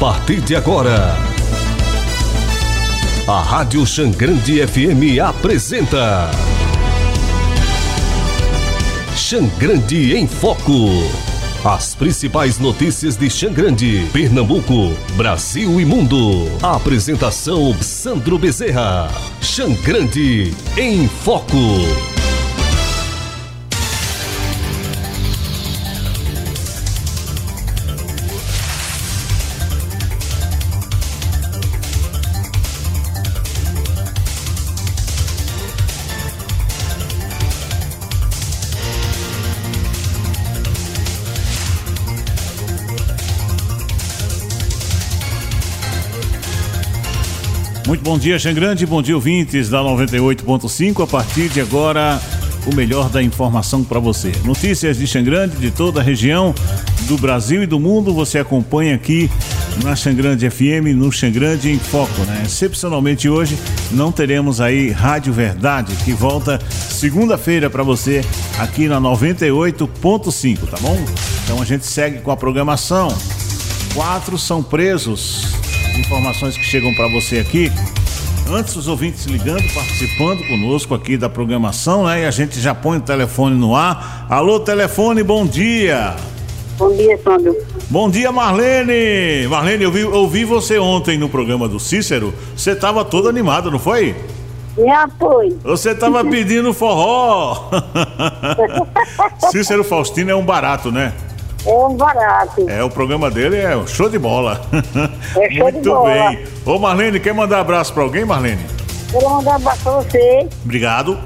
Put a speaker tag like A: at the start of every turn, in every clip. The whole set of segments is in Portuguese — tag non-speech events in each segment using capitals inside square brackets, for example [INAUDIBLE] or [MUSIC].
A: partir de agora, a Rádio Xangrande FM apresenta. Xangrande em Foco. As principais notícias de Xangrande, Pernambuco, Brasil e mundo. A apresentação Sandro Bezerra. Xangrande em Foco.
B: Bom dia, Xangrande, bom dia, ouvintes da 98.5. A partir de agora, o melhor da informação para você. Notícias de Xangrande, de toda a região, do Brasil e do mundo, você acompanha aqui na Xangrande FM, no Xangrande em Foco, né? Excepcionalmente hoje não teremos aí Rádio Verdade, que volta segunda-feira para você aqui na 98.5, tá bom? Então a gente segue com a programação. Quatro são presos informações que chegam para você aqui. Antes, os ouvintes ligando, participando conosco aqui da programação, né? E a gente já põe o telefone no ar. Alô, telefone, bom dia.
C: Bom dia, Sandro.
B: Bom dia, Marlene. Marlene, eu vi, eu vi você ontem no programa do Cícero. Você estava toda animada, não foi?
C: Me apoio.
B: Você estava [LAUGHS] pedindo forró. [LAUGHS] Cícero Faustino é um barato, né?
C: É um barato.
B: É, o programa dele é show de bola.
C: É [LAUGHS] show
B: Muito
C: de bola.
B: bem. Ô Marlene, quer mandar abraço pra alguém, Marlene?
C: Quero mandar um abraço pra você
B: Obrigado.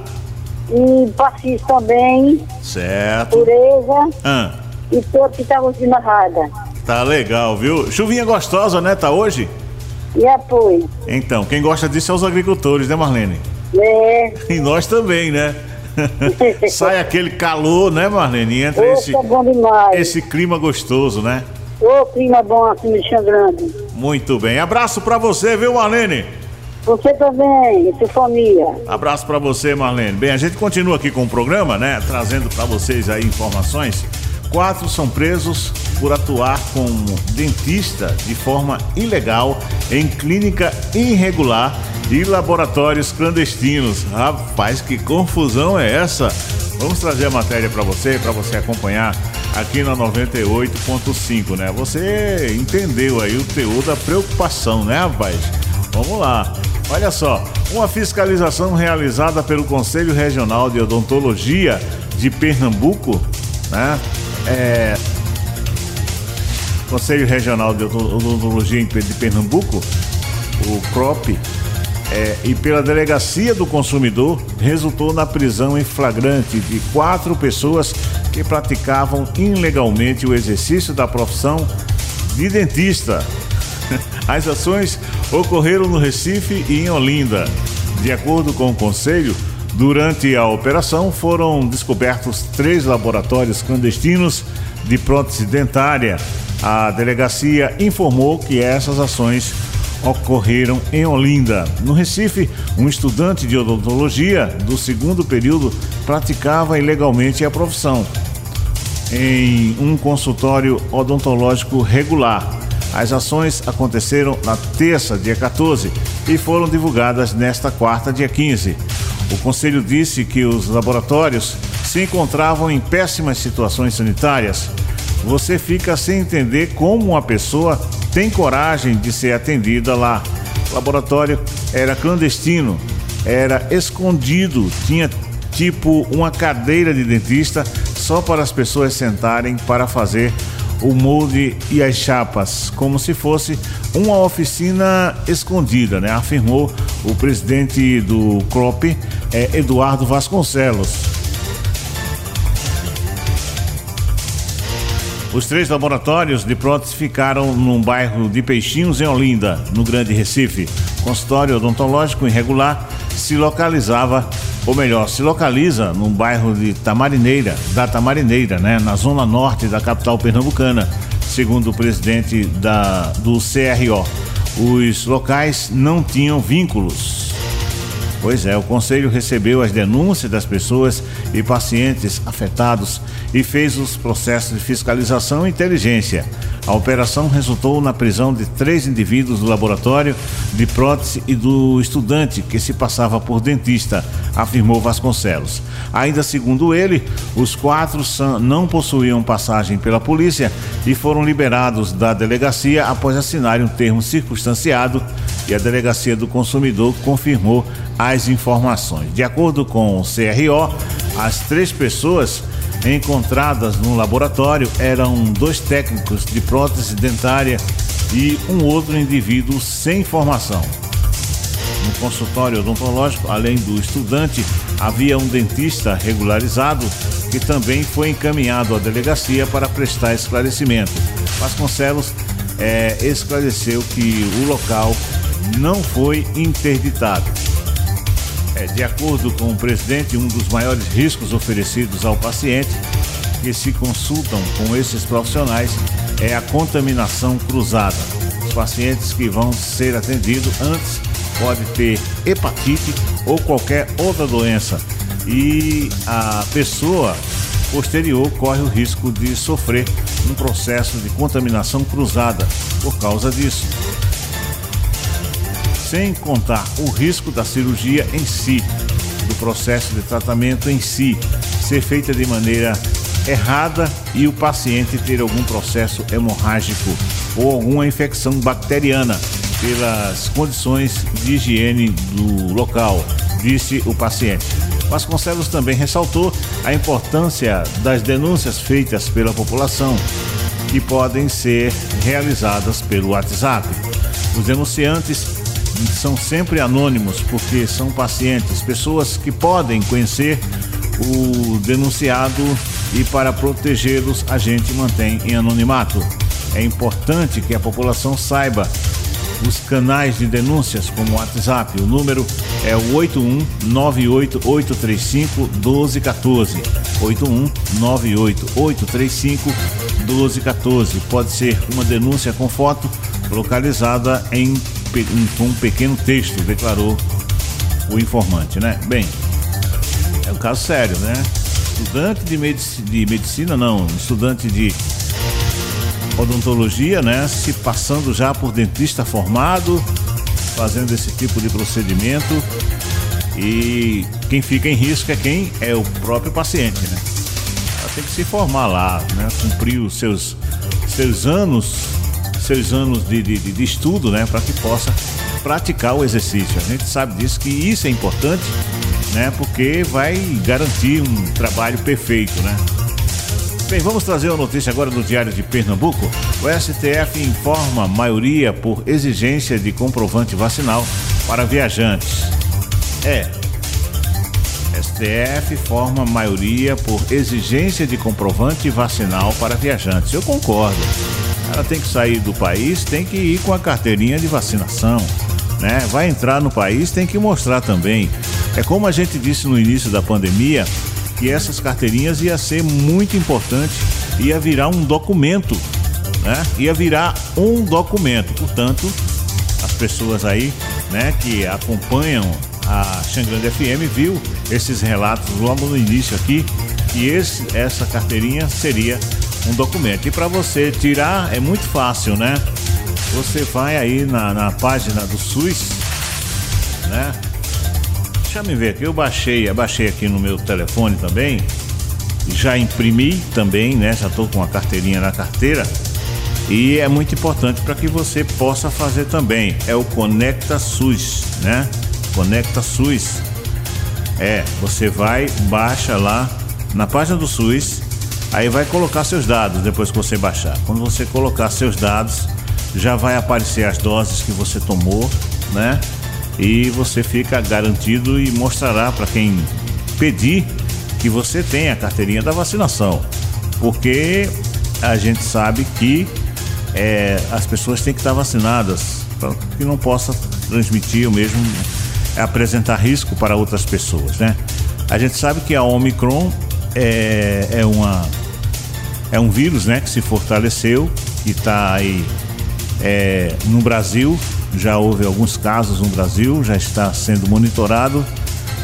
C: e Passis também,
B: Certo.
C: Pureza
B: Ah,
C: e todos que estavam ouvindo a rádio.
B: tá legal, viu? Chuvinha gostosa, né? Tá hoje?
C: Me apoio.
B: Então, quem gosta disso é os agricultores, né, Marlene?
C: É. [LAUGHS]
B: E nós também, né? [LAUGHS] Sai aquele calor, né, Marlene? E Entra
C: Ô,
B: esse,
C: demais.
B: esse clima gostoso, né?
C: Ô, clima bom assim de Chão Grande.
B: Muito bem. Abraço pra você, viu, Marlene?
C: Você também, e sua família.
B: Abraço pra você, Marlene. Bem, a gente continua aqui com o programa, né? Trazendo pra vocês aí informações. Quatro são presos por atuar como dentista de forma ilegal em clínica irregular e laboratórios clandestinos. Rapaz, que confusão é essa? Vamos trazer a matéria pra você, pra você acompanhar aqui na 98.5, né? Você entendeu aí o teor da preocupação, né, rapaz? Vamos lá. Olha só, uma fiscalização realizada pelo Conselho Regional de Odontologia de Pernambuco, né? É, Conselho Regional de Odontologia de Pernambuco, o CROP, é, e pela Delegacia do Consumidor, resultou na prisão em flagrante de quatro pessoas que praticavam ilegalmente o exercício da profissão de dentista. [LAUGHS] As ações ocorreram no Recife e em Olinda. De acordo com o Conselho, durante a operação foram descobertos três laboratórios clandestinos de prótese dentária. A delegacia informou que essas ações ocorreram em Olinda. No Recife, um estudante de odontologia do segundo período praticava ilegalmente a profissão em um consultório odontológico regular. As ações aconteceram na terça, dia 14, e foram divulgadas nesta quarta, dia 15. O conselho disse que os laboratórios se encontravam em péssimas situações sanitárias. Você fica sem entender como uma pessoa tem coragem de ser atendida lá. O laboratório era clandestino, era escondido, tinha tipo uma cadeira de dentista só para as pessoas sentarem para fazer o molde e as chapas, como se fosse uma oficina escondida, né? Afirmou o presidente do CROP, é, Eduardo Vasconcelos. Os três laboratórios de prótese ficaram num bairro de Peixinhos, em Olinda, no Grande Recife. O consultório odontológico irregular se localizava, ou melhor, se localiza num bairro de Tamarineira, da Tamarineira, né, na zona norte da capital pernambucana, segundo o presidente da, do CRO. Os locais não tinham vínculos. Pois é, o conselho recebeu as denúncias das pessoas e pacientes afetados e fez os processos de fiscalização e inteligência. A operação resultou na prisão de três indivíduos do laboratório de prótese e do estudante que se passava por dentista, afirmou Vasconcelos. Ainda segundo ele, os quatro não possuíam passagem pela polícia e foram liberados da delegacia após assinarem um termo circunstanciado e a Delegacia do Consumidor confirmou as informações. De acordo com o CRO, as três pessoas encontradas no laboratório eram dois técnicos de prótese dentária e um outro indivíduo sem formação. No consultório odontológico, além do estudante, havia um dentista regularizado que também foi encaminhado à delegacia para prestar esclarecimento. Vasconcelos é, esclareceu que o local não foi interditado. É, de acordo com o presidente, um dos maiores riscos oferecidos ao paciente que se consultam com esses profissionais é a contaminação cruzada. Os pacientes que vão ser atendidos antes podem ter hepatite ou qualquer outra doença e a pessoa posterior corre o risco de sofrer um processo de contaminação cruzada por causa disso sem contar o risco da cirurgia em si, do processo de tratamento em si, ser feita de maneira errada e o paciente ter algum processo hemorrágico ou alguma infecção bacteriana pelas condições de higiene do local, disse o paciente. Vasconcelos também ressaltou a importância das denúncias feitas pela população, que podem ser realizadas pelo WhatsApp. Os denunciantes são sempre anônimos porque são pacientes, pessoas que podem conhecer o denunciado e para protegê-los a gente mantém em anonimato. É importante que a população saiba os canais de denúncias como o WhatsApp. O número é o 81988351214. 81988351214. Pode ser uma denúncia com foto localizada em com um pequeno texto, declarou o informante, né? Bem, é um caso sério, né? Estudante de, medici de medicina, não, estudante de odontologia, né? Se passando já por dentista formado, fazendo esse tipo de procedimento. E quem fica em risco é quem? É o próprio paciente, né? Ela tem que se formar lá, né? Cumprir os seus, seus anos seus anos de, de, de estudo, né, para que possa praticar o exercício. A gente sabe disso que isso é importante, né, porque vai garantir um trabalho perfeito, né. Bem, vamos trazer uma notícia agora do Diário de Pernambuco. O STF informa maioria por exigência de comprovante vacinal para viajantes. É. STF forma maioria por exigência de comprovante vacinal para viajantes. Eu concordo ela tem que sair do país, tem que ir com a carteirinha de vacinação, né? Vai entrar no país, tem que mostrar também. É como a gente disse no início da pandemia, que essas carteirinhas ia ser muito importante, ia virar um documento, né? Ia virar um documento. Portanto, as pessoas aí, né, que acompanham a Xangrande FM viu esses relatos logo no início aqui que esse, essa carteirinha seria um documento. E para você tirar é muito fácil, né? Você vai aí na, na página do SUS, né? Deixa eu ver aqui, eu baixei, eu baixei aqui no meu telefone também. Já imprimi também, né? Já estou com a carteirinha na carteira. E é muito importante para que você possa fazer também. É o Conecta SUS, né? Conecta SUS. É, você vai, baixa lá na página do SUS, Aí vai colocar seus dados depois que você baixar. Quando você colocar seus dados, já vai aparecer as doses que você tomou, né? E você fica garantido e mostrará para quem pedir que você tem a carteirinha da vacinação. Porque a gente sabe que é, as pessoas têm que estar vacinadas para que não possa transmitir ou mesmo apresentar risco para outras pessoas, né? A gente sabe que a Omicron é, é uma é um vírus né, que se fortaleceu, que está aí é, no Brasil, já houve alguns casos no Brasil, já está sendo monitorado,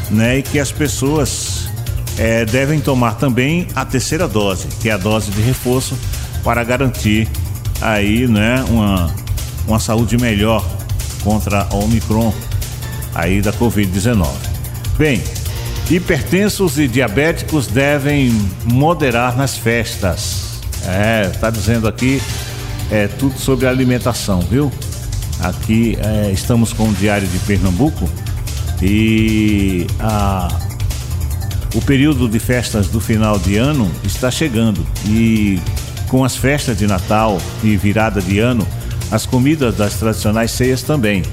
B: né, e que as pessoas é, devem tomar também a terceira dose, que é a dose de reforço, para garantir aí, né, uma, uma saúde melhor contra a Omicron aí da Covid-19. Bem, hipertensos e diabéticos devem moderar nas festas. É, tá dizendo aqui é tudo sobre alimentação, viu? Aqui é, estamos com o Diário de Pernambuco e a, o período de festas do final de ano está chegando e com as festas de Natal e virada de ano, as comidas das tradicionais ceias também.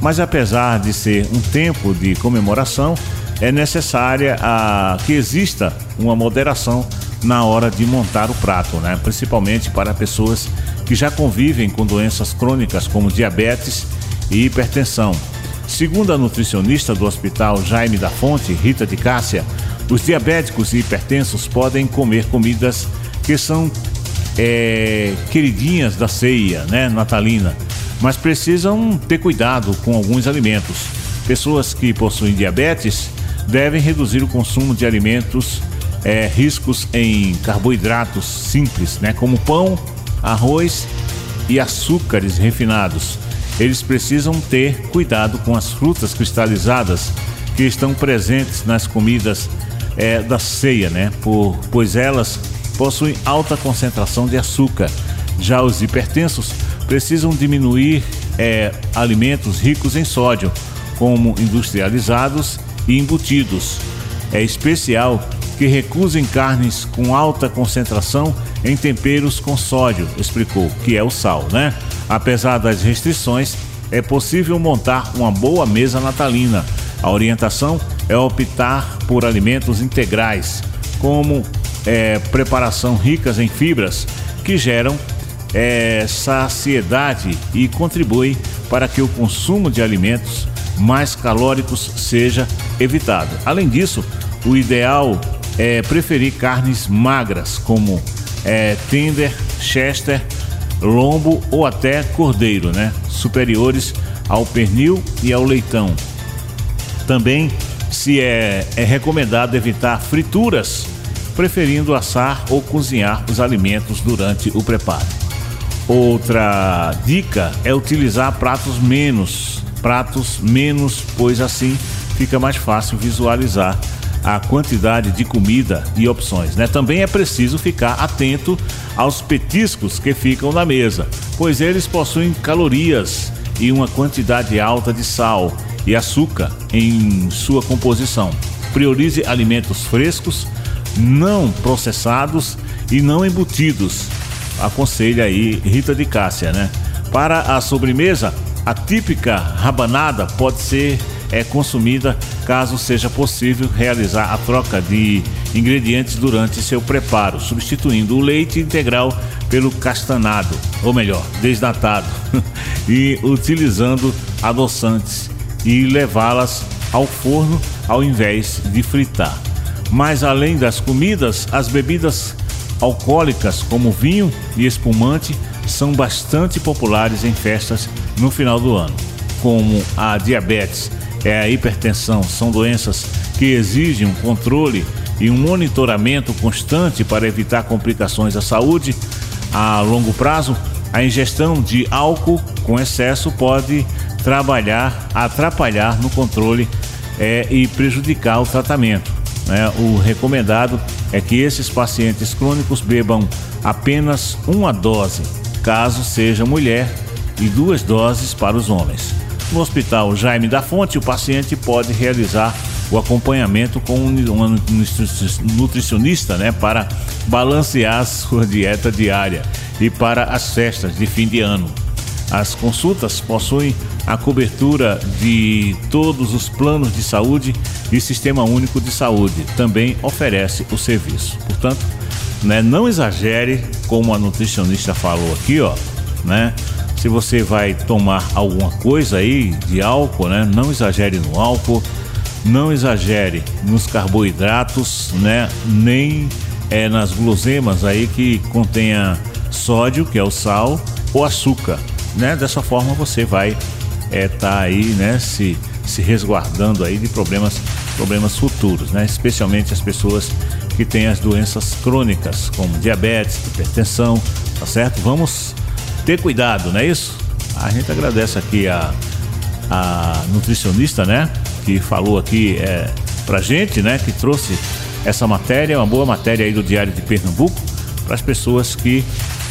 B: Mas apesar de ser um tempo de comemoração, é necessária a, que exista uma moderação na hora de montar o prato, né? principalmente para pessoas que já convivem com doenças crônicas como diabetes e hipertensão. Segundo a nutricionista do Hospital Jaime da Fonte, Rita de Cássia, os diabéticos e hipertensos podem comer comidas que são é, queridinhas da ceia, né, natalina, mas precisam ter cuidado com alguns alimentos. Pessoas que possuem diabetes devem reduzir o consumo de alimentos é, riscos em carboidratos simples, né, como pão, arroz e açúcares refinados. Eles precisam ter cuidado com as frutas cristalizadas que estão presentes nas comidas é, da ceia, né? Por, pois elas possuem alta concentração de açúcar. Já os hipertensos precisam diminuir é, alimentos ricos em sódio, como industrializados e embutidos. É especial que recusem carnes com alta concentração em temperos com sódio, explicou, que é o sal, né? Apesar das restrições, é possível montar uma boa mesa natalina. A orientação é optar por alimentos integrais, como é, preparação ricas em fibras, que geram é, saciedade e contribuem para que o consumo de alimentos mais calóricos seja evitado. Além disso, o ideal é preferir carnes magras, como é, tender, chester, lombo ou até cordeiro, né? Superiores ao pernil e ao leitão. Também se é, é recomendado evitar frituras, preferindo assar ou cozinhar os alimentos durante o preparo. Outra dica é utilizar pratos menos, pratos menos, pois assim fica mais fácil visualizar a quantidade de comida e opções. Né? Também é preciso ficar atento aos petiscos que ficam na mesa, pois eles possuem calorias e uma quantidade alta de sal e açúcar em sua composição. Priorize alimentos frescos, não processados e não embutidos. Aconselha aí Rita de Cássia, né? Para a sobremesa, a típica rabanada pode ser é consumida caso seja possível realizar a troca de ingredientes durante seu preparo, substituindo o leite integral pelo castanado, ou melhor, desnatado, [LAUGHS] e utilizando adoçantes e levá-las ao forno ao invés de fritar. Mas além das comidas, as bebidas alcoólicas como vinho e espumante são bastante populares em festas no final do ano, como a diabetes é a hipertensão. São doenças que exigem um controle e um monitoramento constante para evitar complicações à saúde. A longo prazo, a ingestão de álcool com excesso pode trabalhar, atrapalhar no controle é, e prejudicar o tratamento. Né? O recomendado é que esses pacientes crônicos bebam apenas uma dose, caso seja mulher, e duas doses para os homens. No Hospital Jaime da Fonte, o paciente pode realizar o acompanhamento com um nutricionista, né, para balancear sua dieta diária e para as festas de fim de ano. As consultas possuem a cobertura de todos os planos de saúde e Sistema Único de Saúde. Também oferece o serviço. Portanto, né, não exagere, como a nutricionista falou aqui, ó, né? Se você vai tomar alguma coisa aí de álcool, né? Não exagere no álcool, não exagere nos carboidratos, né? Nem é, nas guloseimas aí que contenha sódio, que é o sal, ou açúcar, né? Dessa forma você vai estar é, tá aí, né? Se, se resguardando aí de problemas, problemas futuros, né? Especialmente as pessoas que têm as doenças crônicas, como diabetes, hipertensão, tá certo? Vamos ter cuidado, não é isso? A gente agradece aqui a, a nutricionista, né? Que falou aqui é, pra gente, né? Que trouxe essa matéria, uma boa matéria aí do Diário de Pernambuco, para as pessoas que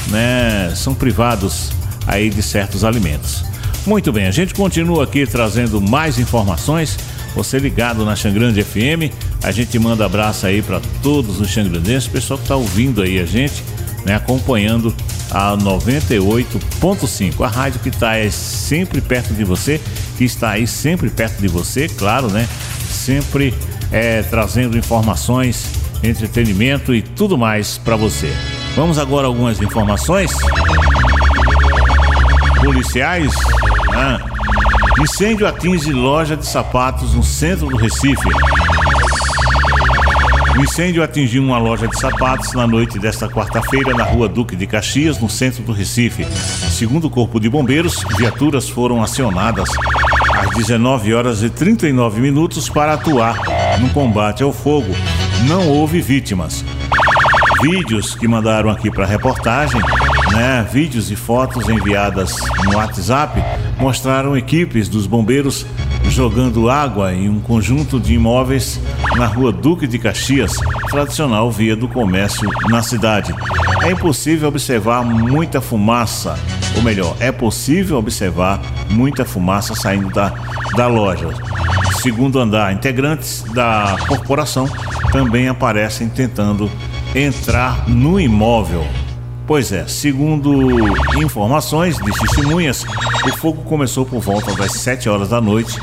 B: né, são privados aí de certos alimentos. Muito bem, a gente continua aqui trazendo mais informações. Você ligado na Xangrande FM, a gente manda abraço aí para todos os xangrandenses, pessoal que está ouvindo aí a gente, né, acompanhando a 98.5, a rádio que está sempre perto de você, que está aí sempre perto de você, claro, né? Sempre é, trazendo informações, entretenimento e tudo mais para você. Vamos agora algumas informações policiais. Né? Incêndio atinge loja de sapatos no centro do Recife. O incêndio atingiu uma loja de sapatos na noite desta quarta-feira na rua Duque de Caxias, no centro do Recife. Segundo o Corpo de Bombeiros, viaturas foram acionadas às 19 horas e 39 minutos para atuar no combate ao fogo. Não houve vítimas. Vídeos que mandaram aqui para a reportagem, né, vídeos e fotos enviadas no WhatsApp mostraram equipes dos bombeiros jogando água em um conjunto de imóveis na rua Duque de Caxias, tradicional via do comércio na cidade. É impossível observar muita fumaça, ou melhor, é possível observar muita fumaça saindo da, da loja. Segundo andar, integrantes da corporação também aparecem tentando entrar no imóvel. Pois é, segundo informações de testemunhas, o fogo começou por volta das 7 horas da noite.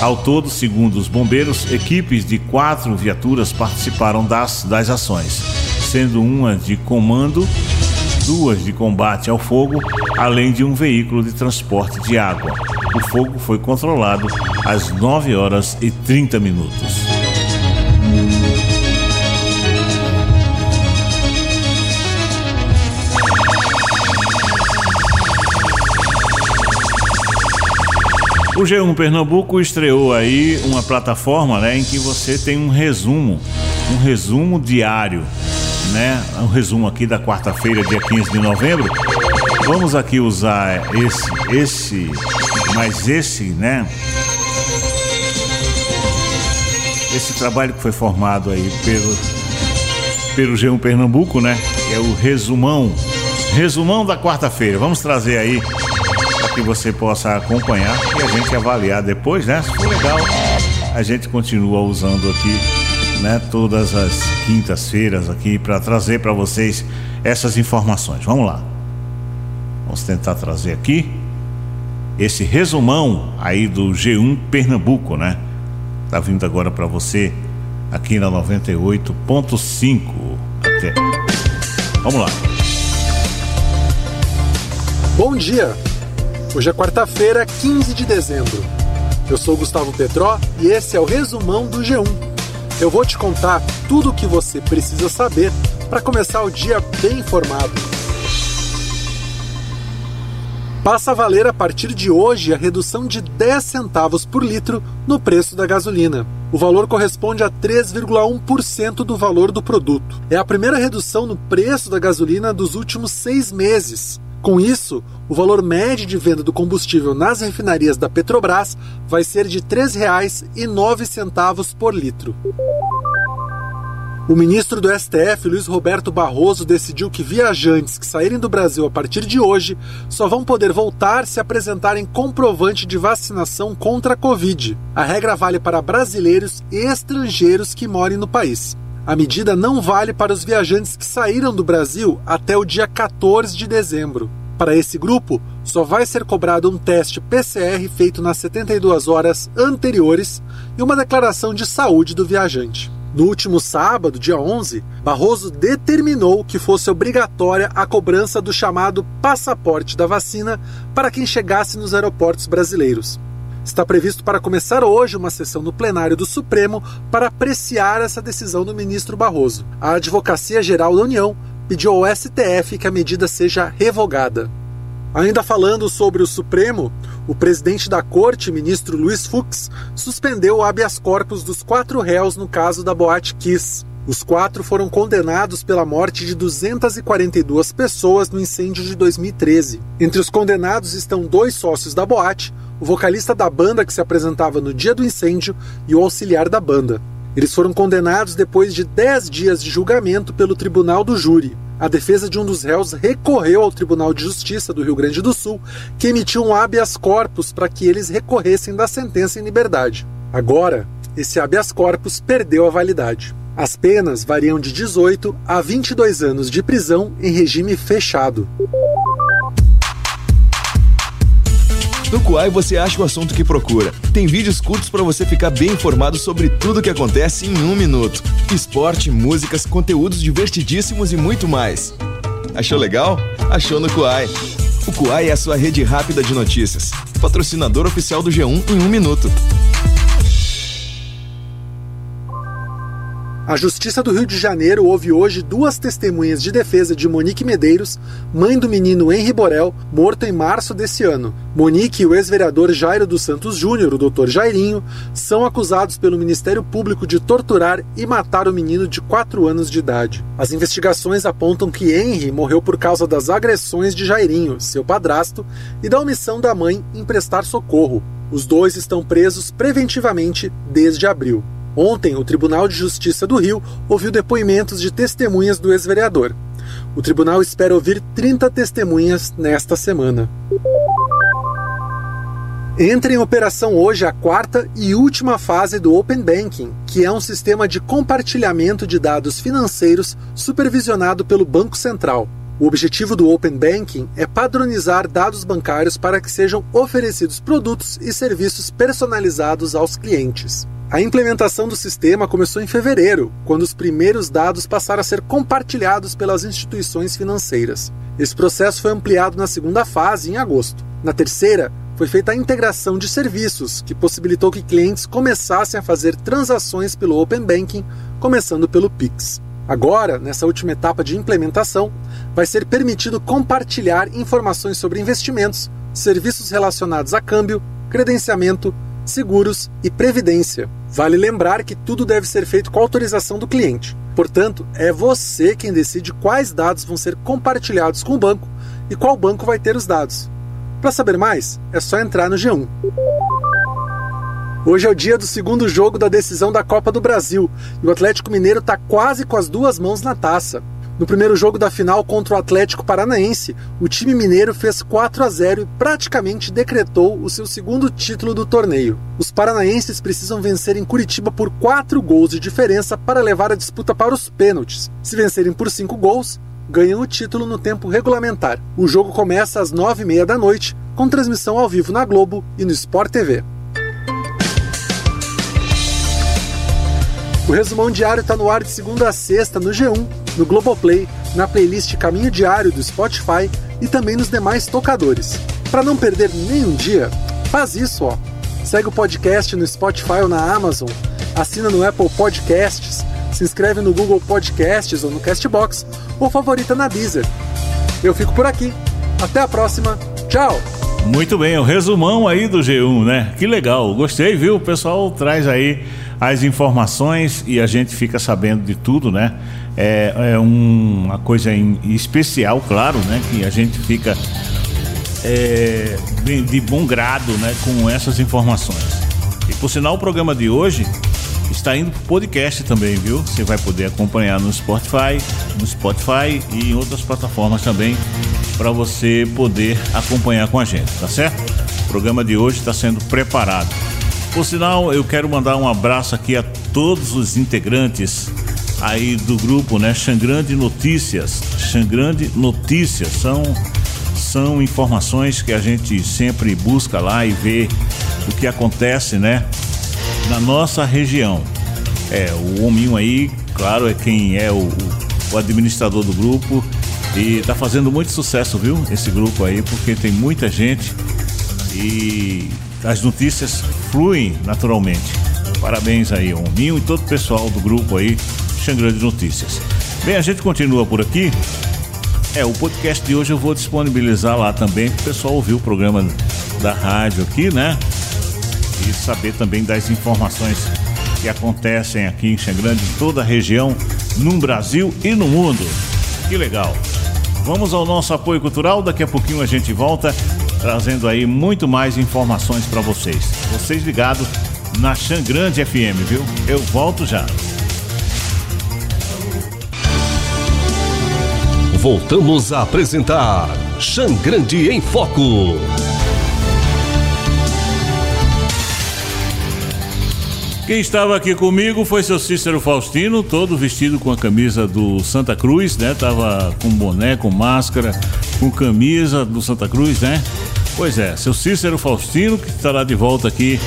B: Ao todo, segundo os bombeiros, equipes de quatro viaturas participaram das, das ações, sendo uma de comando, duas de combate ao fogo, além de um veículo de transporte de água. O fogo foi controlado às 9 horas e 30 minutos. O G1 Pernambuco estreou aí uma plataforma né, em que você tem um resumo, um resumo diário, né? Um resumo aqui da quarta-feira, dia 15 de novembro. Vamos aqui usar esse, esse, mas esse, né? Esse trabalho que foi formado aí pelo, pelo G1 Pernambuco, né? É o resumão, resumão da quarta-feira. Vamos trazer aí que você possa acompanhar e a gente avaliar depois, né? Se for legal, a gente continua usando aqui, né? Todas as quintas-feiras aqui para trazer para vocês essas informações. Vamos lá. Vamos tentar trazer aqui esse resumão aí do G1 Pernambuco, né? Tá vindo agora para você aqui na 98.5. Até. Vamos lá.
D: Bom dia. Hoje é quarta-feira, 15 de dezembro. Eu sou Gustavo Petró e esse é o resumão do G1. Eu vou te contar tudo o que você precisa saber para começar o dia bem informado. Passa a valer a partir de hoje a redução de 10 centavos por litro no preço da gasolina. O valor corresponde a 3,1% do valor do produto. É a primeira redução no preço da gasolina dos últimos seis meses. Com isso, o valor médio de venda do combustível nas refinarias da Petrobras vai ser de R$ 3,09 por litro. O ministro do STF, Luiz Roberto Barroso, decidiu que viajantes que saírem do Brasil a partir de hoje só vão poder voltar se apresentarem comprovante de vacinação contra a Covid. A regra vale para brasileiros e estrangeiros que morem no país. A medida não vale para os viajantes que saíram do Brasil até o dia 14 de dezembro. Para esse grupo, só vai ser cobrado um teste PCR feito nas 72 horas anteriores e uma declaração de saúde do viajante. No último sábado, dia 11, Barroso determinou que fosse obrigatória a cobrança do chamado passaporte da vacina para quem chegasse nos aeroportos brasileiros. Está previsto para começar hoje uma sessão no plenário do Supremo para apreciar essa decisão do ministro Barroso. A Advocacia Geral da União pediu ao STF que a medida seja revogada. Ainda falando sobre o Supremo, o presidente da corte, ministro Luiz Fux, suspendeu o habeas corpus dos quatro réus no caso da Boate Kiss. Os quatro foram condenados pela morte de 242 pessoas no incêndio de 2013. Entre os condenados estão dois sócios da boate, o vocalista da banda que se apresentava no dia do incêndio e o auxiliar da banda. Eles foram condenados depois de 10 dias de julgamento pelo Tribunal do Júri. A defesa de um dos réus recorreu ao Tribunal de Justiça do Rio Grande do Sul, que emitiu um habeas corpus para que eles recorressem da sentença em liberdade. Agora, esse habeas corpus perdeu a validade. As penas variam de 18 a 22 anos de prisão em regime fechado.
E: No Kuai você acha o assunto que procura. Tem vídeos curtos para você ficar bem informado sobre tudo o que acontece em um minuto. Esporte, músicas, conteúdos divertidíssimos e muito mais. Achou legal? Achou no Kuai. O Kuai é a sua rede rápida de notícias. Patrocinador oficial do G1 em um minuto.
D: A Justiça do Rio de Janeiro ouve hoje duas testemunhas de defesa de Monique Medeiros, mãe do menino Henri Borel, morto em março desse ano. Monique e o ex-vereador Jairo dos Santos Júnior, o doutor Jairinho, são acusados pelo Ministério Público de torturar e matar o menino de 4 anos de idade. As investigações apontam que Henri morreu por causa das agressões de Jairinho, seu padrasto, e da omissão da mãe em prestar socorro. Os dois estão presos preventivamente desde abril. Ontem, o Tribunal de Justiça do Rio ouviu depoimentos de testemunhas do ex-vereador. O tribunal espera ouvir 30 testemunhas nesta semana. Entra em operação hoje a quarta e última fase do Open Banking, que é um sistema de compartilhamento de dados financeiros supervisionado pelo Banco Central. O objetivo do Open Banking é padronizar dados bancários para que sejam oferecidos produtos e serviços personalizados aos clientes. A implementação do sistema começou em fevereiro, quando os primeiros dados passaram a ser compartilhados pelas instituições financeiras. Esse processo foi ampliado na segunda fase, em agosto. Na terceira, foi feita a integração de serviços, que possibilitou que clientes começassem a fazer transações pelo Open Banking, começando pelo Pix. Agora, nessa última etapa de implementação, vai ser permitido compartilhar informações sobre investimentos, serviços relacionados a câmbio, credenciamento, seguros e previdência. Vale lembrar que tudo deve ser feito com autorização do cliente. Portanto, é você quem decide quais dados vão ser compartilhados com o banco e qual banco vai ter os dados. Para saber mais, é só entrar no G1. Hoje é o dia do segundo jogo da decisão da Copa do Brasil e o Atlético Mineiro está quase com as duas mãos na taça. No primeiro jogo da final contra o Atlético Paranaense, o time mineiro fez 4 a 0 e praticamente decretou o seu segundo título do torneio. Os paranaenses precisam vencer em Curitiba por 4 gols de diferença para levar a disputa para os pênaltis. Se vencerem por 5 gols, ganham o título no tempo regulamentar. O jogo começa às 9h30 da noite, com transmissão ao vivo na Globo e no Sport TV. O resumão diário está no ar de segunda a sexta no G1, no Globoplay, na playlist Caminho Diário do Spotify e também nos demais tocadores. Para não perder nenhum dia, faz isso, ó. Segue o podcast no Spotify ou na Amazon, assina no Apple Podcasts, se inscreve no Google Podcasts ou no Castbox ou favorita na Deezer. Eu fico por aqui. Até a próxima. Tchau!
B: Muito bem, o resumão aí do G1, né? Que legal, gostei, viu? O pessoal traz aí as informações e a gente fica sabendo de tudo, né? É, é um, uma coisa em, especial, claro, né? Que a gente fica é, de, bom grado, né? Com essas informações. E por sinal, o programa de hoje está indo para podcast também, viu? Você vai poder acompanhar no Spotify, no Spotify e em outras plataformas também para você poder acompanhar com a gente, tá certo? O programa de hoje está sendo preparado. Por sinal, eu quero mandar um abraço aqui a todos os integrantes aí do grupo, né? Xangrande Notícias. Xangrande Notícias são são informações que a gente sempre busca lá e vê o que acontece, né? Na nossa região. É, o hominho aí, claro, é quem é o, o administrador do grupo e tá fazendo muito sucesso, viu? Esse grupo aí, porque tem muita gente e as notícias fluem naturalmente. Parabéns aí, Hominho e todo o pessoal do grupo aí, Xangrande Notícias. Bem, a gente continua por aqui. É, o podcast de hoje eu vou disponibilizar lá também para o pessoal ouvir o programa da rádio aqui, né? E saber também das informações que acontecem aqui em Xangrande, em toda a região no Brasil e no mundo. Que legal. Vamos ao nosso apoio cultural, daqui a pouquinho a gente volta trazendo aí muito mais informações para vocês. Vocês ligados na Xangrande FM, viu? Eu volto já.
A: Voltamos a apresentar Xangrande em Foco.
B: Quem estava aqui comigo foi seu Cícero Faustino, todo vestido com a camisa do Santa Cruz, né? Tava com boné, com máscara, com camisa do Santa Cruz, né? Pois é, seu Cícero Faustino, que estará de volta aqui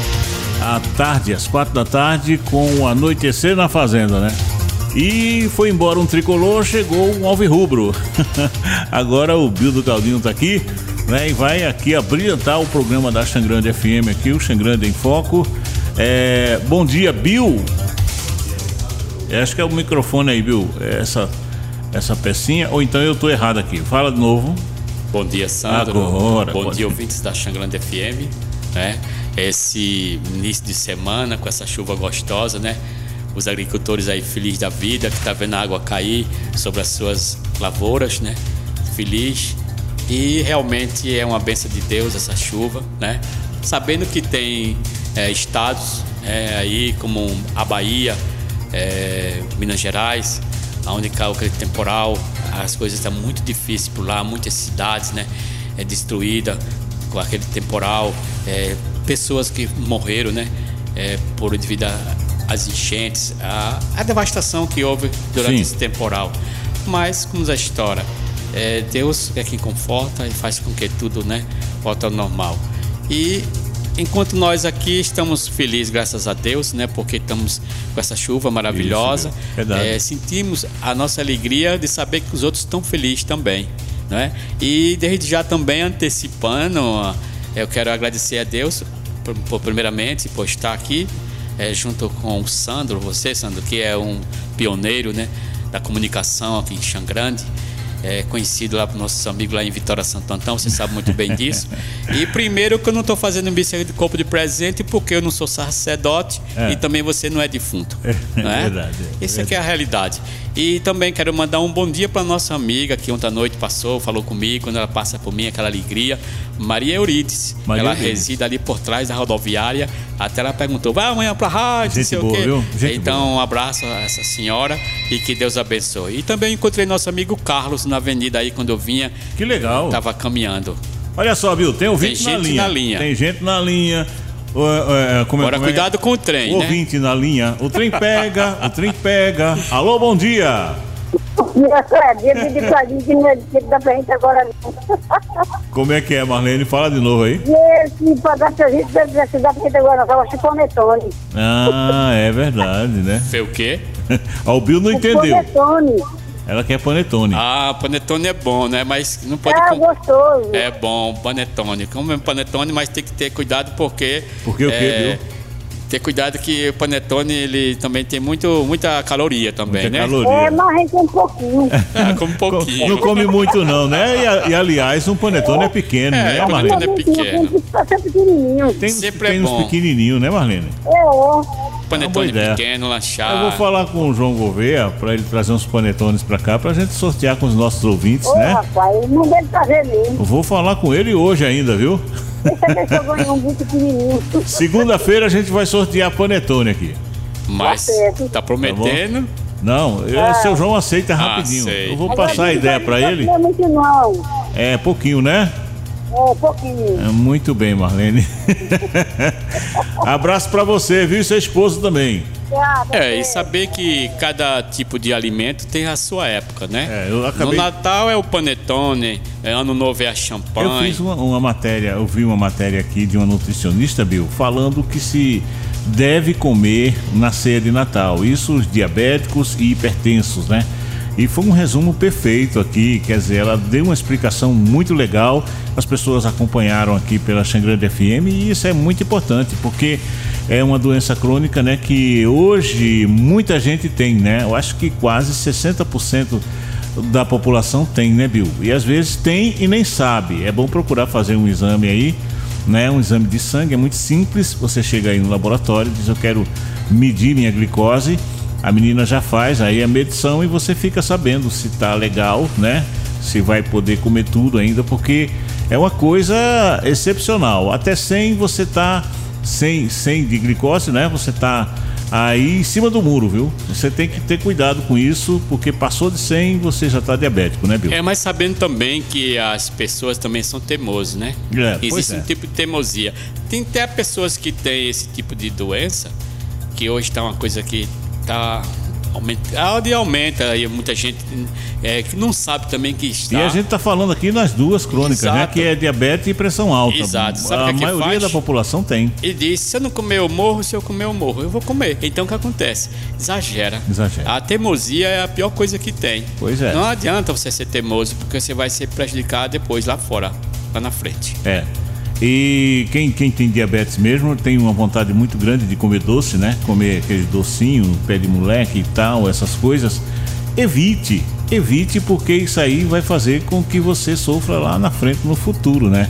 B: à tarde, às quatro da tarde, com o Anoitecer na Fazenda, né? E foi embora um tricolor, chegou um alvirrubro. [LAUGHS] Agora o Bill do Caldinho tá aqui, né? E vai aqui abrilhantar o programa da Xangrande FM aqui, o Xangrande em Foco. É, bom dia, Bill. É, acho que é o microfone aí, Bill. É essa, essa pecinha. Ou então eu tô errado aqui. Fala de novo.
F: Bom dia, Sandro.
B: Agora,
F: Bom dia,
B: ir.
F: ouvintes da Xangrande FM. Né? Esse início de semana com essa chuva gostosa, né? Os agricultores aí felizes da vida, que tá vendo a água cair sobre as suas lavouras, né? Feliz. E realmente é uma benção de Deus essa chuva, né? Sabendo que tem é, estados é, aí como a Bahia, é, Minas Gerais, onde caiu aquele temporal, as coisas estão muito difíceis por lá, muitas cidades, né, é destruída com aquele temporal, é, pessoas que morreram, né, é, por devido a- às enchentes, a, a devastação que houve durante
B: Sim.
F: esse temporal. Mas como a história, é, Deus é quem conforta e faz com que tudo, né, volte ao normal. E enquanto nós aqui estamos felizes, graças a Deus, né, porque estamos com essa chuva maravilhosa,
B: Isso, verdade.
F: é, sentimos a nossa alegria de saber que os outros estão felizes também, né? E desde já também antecipando, eu quero agradecer a Deus por, por primeiramente por estar aqui é, junto com o Sandro, você Sandro, que é um pioneiro, né, da comunicação aqui em Xangrande. É conhecido lá para nossos amigos lá em Vitória Santo Antão, você sabe muito bem disso. E primeiro que eu não estou fazendo missa de corpo de presente porque eu não sou sacerdote
B: É.
F: e também você não é defunto. [LAUGHS]
B: É
F: não é?
B: verdade, é
F: Isso aqui é a realidade. E também quero mandar um bom dia para nossa amiga que ontem à noite passou, falou comigo, quando ela passa por mim, aquela alegria, Maria Eurides.
B: Maria
F: ela
B: Eurides.
F: reside ali por trás da rodoviária. Até ela perguntou: vai amanhã para a rádio, não
B: Gente
F: sei
B: boa,
F: o quê.
B: viu? Gente
F: então, um abraço a essa senhora e que Deus abençoe. E também encontrei nosso amigo Carlos na avenida aí quando eu vinha,
B: Que legal.
F: estava caminhando.
B: Olha só, Bill, tem ouvinte
F: Tem
B: na,
F: gente
B: linha.
F: na linha.
B: Tem gente na linha. Ó, é, como é-
F: Agora
B: como é?
F: cuidado com o trem,
B: O
F: né?
B: ouvinte na linha. O trem pega, o trem pega. Alô, bom dia.
C: Que.
B: Como é que é, Marlene? Fala de novo aí.
C: Tava chuponetone.
B: Ah, é verdade, né?
F: Foi o quê?
B: Ó, [LAUGHS] o Bill não entendeu.
C: Panetone.
B: Ela quer panetone.
F: Ah, panetone é bom, né? Mas não pode...
C: É
F: com-
C: gostoso.
F: É bom, panetone. Como panetone, mas tem que ter cuidado porque.
B: Porque o quê,
F: é,
B: viu?
F: Ter cuidado que o panetone ele também tem muito, muita caloria também,
B: Muita
F: né?
B: caloria.
C: É, mas a gente tem um pouquinho. [LAUGHS]
F: Ah, como um pouquinho.
B: Não come muito não, né? E, a- e, aliás, um panetone é pequeno,
F: É,
B: né,
F: panetone
B: Marlene?
F: é pequeno.
C: Tem.
B: Tem,
F: sempre
B: tem
F: é
B: uns
F: bom.
B: pequenininhos, né, Marlene?
C: É, é.
F: Panetone
B: ideia.
F: pequeno, lanchar.
B: Eu vou falar com o João Gouveia para ele trazer uns panetones para cá pra gente sortear com os nossos ouvintes,
C: Ô,
B: né?
C: rapaz, não deve fazer mesmo.
B: Eu vou falar com ele hoje ainda, viu?
C: Deixa eu um muito pequenininho. [LAUGHS]
B: Segunda-feira a gente vai sortear panetone aqui.
F: Mas
C: Tá
F: tá prometendo.
B: Não, eu, seu João aceita rapidinho.
F: sei.
B: eu vou passar a ideia para ele.
C: Não é muito não.
B: É pouquinho, né?
C: É, pouquinho.
B: É, muito bem, Marlene. [LAUGHS] Abraço para você, viu? E seu esposo também.
F: É, e saber que cada tipo de alimento tem a sua época, né?
B: É, eu acabei-
F: No Natal é o panetone, é, ano novo é a
B: Eu
F: champanhe.
B: fiz uma, uma matéria, eu vi uma matéria aqui de uma nutricionista, Bill, falando que se deve comer na ceia de Natal. Isso os diabéticos e hipertensos, né? E foi um resumo perfeito aqui, quer dizer, ela deu uma explicação muito legal. As pessoas acompanharam aqui pela Xangrande FM e isso é muito importante, porque é uma doença crônica, né, que hoje muita gente tem, né? Eu acho que quase 60% da população tem, né, Bill? E às vezes tem e nem sabe. É bom procurar fazer um exame aí, né? Um exame de sangue, é muito simples. Você chega aí no laboratório, diz eu quero medir minha glicose A menina já faz aí a medição e você fica sabendo se tá legal, né? Se vai poder comer tudo ainda, porque é uma coisa excepcional. Até 100 você tá sem 100 de glicose, né? Você tá aí em cima do muro, viu? Você tem que ter cuidado com isso, porque passou de 100 você já está diabético, né, Bill?
F: É, mas sabendo também que as pessoas também são teimosas, né?
B: É,
F: Existe
B: é.
F: um tipo de teimosia. Tem até pessoas que têm esse tipo de doença, que hoje está uma coisa que está aumenta, e aumenta, e muita gente é, que não sabe também que está.
B: E a gente está falando aqui nas duas crônicas,
F: Exato.
B: né? Que é diabetes e pressão alta.
F: Exato. Sabe
B: a
F: que é que
B: maioria
F: faz?
B: da população tem.
F: Ele diz: se eu não comer, eu morro, se eu comer, eu morro. Eu vou comer. Então o que acontece? Exagera.
B: Exagera.
F: A teimosia é a pior coisa que tem.
B: Pois é.
F: Não adianta você ser teimoso, porque você vai ser prejudicado depois lá fora, lá na frente.
B: É. E quem, quem tem diabetes mesmo tem uma vontade muito grande de comer doce, né? Comer aquele docinho, pé de moleque e tal, essas coisas. Evite, evite, porque isso aí vai fazer com que você sofra lá na frente no futuro, né?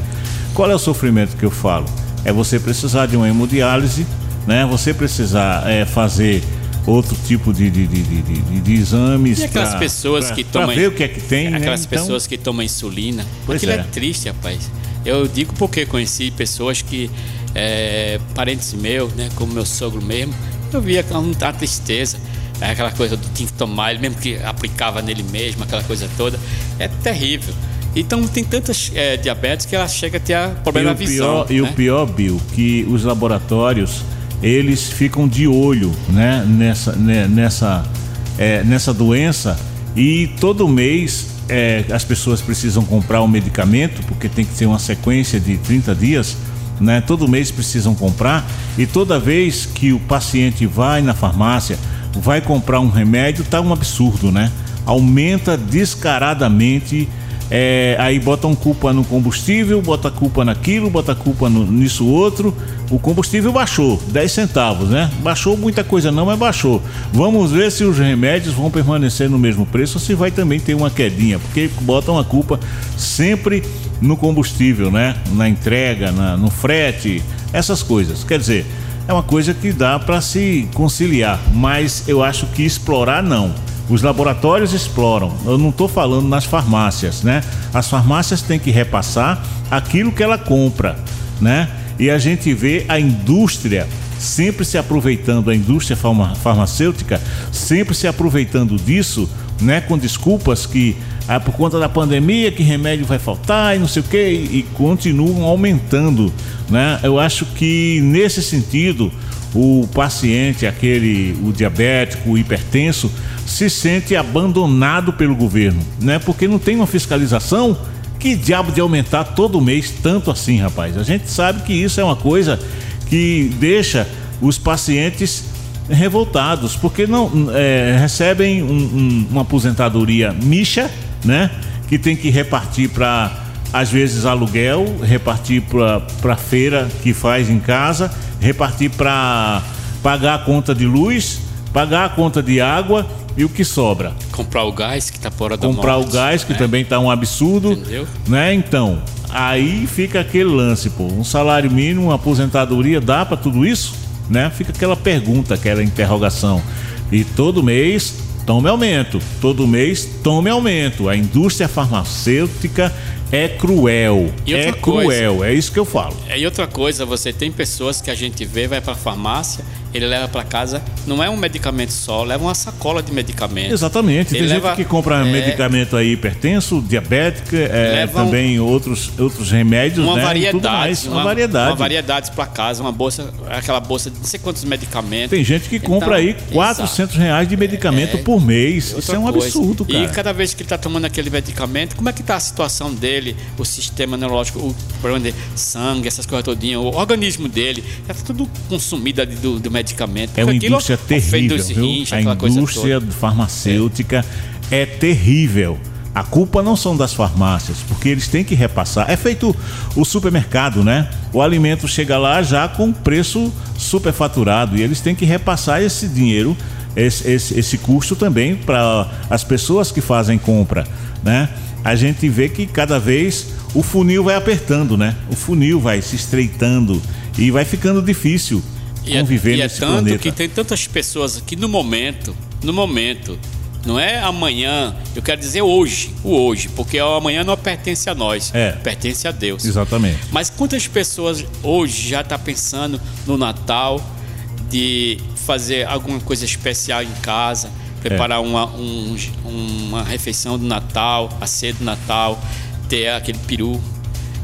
B: Qual é o sofrimento que eu falo? É você precisar de uma hemodiálise, né? Você precisar é, fazer outro tipo de, de, de, de, de- exames.
F: E aquelas
B: pra-
F: pessoas
B: pra-
F: que
B: pra
F: tomam.
B: ver o que é que tem, né?
F: Aquelas
B: Então,
F: pessoas que tomam insulina.
B: Pois
F: Aquilo é.
B: é.
F: triste, rapaz. Eu digo porque conheci pessoas que. é, parentes meus, né? Como meu sogro mesmo. Eu via aquela uma tristeza. É Aquela coisa do tinha que tomar, ele mesmo que aplicava nele mesmo, aquela coisa toda. É terrível. Então tem tantas é, diabetes que ela chega a ter problema
B: o
F: visão.
B: pior, e o
F: né?
B: pior, Bill, que os laboratórios eles ficam de olho, né, nessa, né, nessa, é, nessa doença e todo mês é, as pessoas precisam comprar o medicamento porque tem que ser uma sequência de 30 dias, né? Todo mês precisam comprar e toda vez que o paciente vai na farmácia, vai comprar um remédio, tá um absurdo, né? Aumenta descaradamente é, aí botam culpa no combustível, bota culpa naquilo, bota culpa no- nisso outro. O combustível baixou, 10 centavos, né? Baixou muita coisa não, mas baixou. Vamos ver se os remédios vão permanecer no mesmo preço ou se vai também ter uma quedinha, porque botam a culpa sempre no combustível, né? Na entrega, na- no frete, essas coisas. Quer dizer, é uma coisa que dá para se conciliar, mas eu acho que explorar não. Os laboratórios exploram. Eu não estou falando nas farmácias, né? As farmácias têm que repassar aquilo que ela compra, né? E a gente vê a indústria sempre se aproveitando, a indústria farma- farmacêutica sempre se aproveitando disso, né? Com desculpas que ah, por conta da pandemia que remédio vai faltar e não sei o que e, e continuam aumentando, né? Eu acho que nesse sentido o paciente, aquele, o diabético, o hipertenso, se sente abandonado pelo governo, né? Porque não tem uma fiscalização. Que diabo de aumentar todo mês tanto assim, rapaz? A gente sabe que isso é uma coisa que deixa os pacientes revoltados, porque não é, recebem um- um- uma aposentadoria micha, né? Que tem que repartir para às vezes aluguel, repartir para feira que faz em casa, repartir para pagar a conta de luz, pagar a conta de água e o que sobra.
F: Comprar o gás que tá fora da
B: Comprar
F: morte,
B: o gás, que
F: né?
B: também tá um absurdo.
F: Entendeu?
B: Né? Então, aí fica aquele lance, pô. Um salário mínimo, uma aposentadoria, dá para tudo isso? Né? Fica aquela pergunta, aquela interrogação. E todo mês tome aumento. Todo mês tome aumento. A indústria farmacêutica é cruel. É
F: outra coisa-
B: cruel, é isso que eu falo.
F: É, E outra coisa, você tem pessoas que a gente vê, vai pra farmácia, ele leva pra casa, não é um medicamento só, leva uma sacola de medicamento.
B: Exatamente. Tem
F: Ele
B: gente
F: leva-
B: que compra
F: é,
B: medicamento aí hipertenso, diabética, é,
F: Leva um-
B: também outros, outros remédios,
F: Uma
B: né?
F: variedade,
B: mais. Uma,
F: uma,
B: variedade.
F: uma variedade para casa, uma bolsa, aquela bolsa de não sei quantos medicamentos.
B: Tem gente que compra
F: Então,
B: aí
F: exato.
B: 400 reais de medicamento
F: É,
B: por mês. Isso é um
F: coisa.
B: absurdo, cara.
F: E cada vez que ele está tomando aquele medicamento, como é que está a situação dele, o sistema neurológico, o problema dele, sangue, essas coisas todinhas, o organismo dele, tá tudo consumido ali do, do medicamento.
B: É uma indústria terrível,
F: rins,
B: A indústria farmacêutica é. terrível. A culpa não são das farmácias, porque eles têm que repassar. É feito o supermercado, né? O alimento chega lá já com preço superfaturado e eles têm que repassar esse dinheiro, esse, esse, esse custo também para as pessoas que fazem compra, né? A gente vê que cada vez o funil vai apertando, né? O funil vai se estreitando e vai ficando difícil
F: E é,
B: conviver
F: e é
B: nesse
F: tanto
B: planeta.
F: que tem tantas pessoas que no momento, no momento, não é amanhã, eu quero dizer hoje, o hoje, porque o amanhã não pertence a nós,
B: É.
F: pertence a Deus.
B: Exatamente.
F: Mas quantas pessoas hoje já está pensando no Natal de fazer alguma coisa especial em casa, preparar uma, um- uma refeição do Natal, a ceia do Natal, ter aquele peru,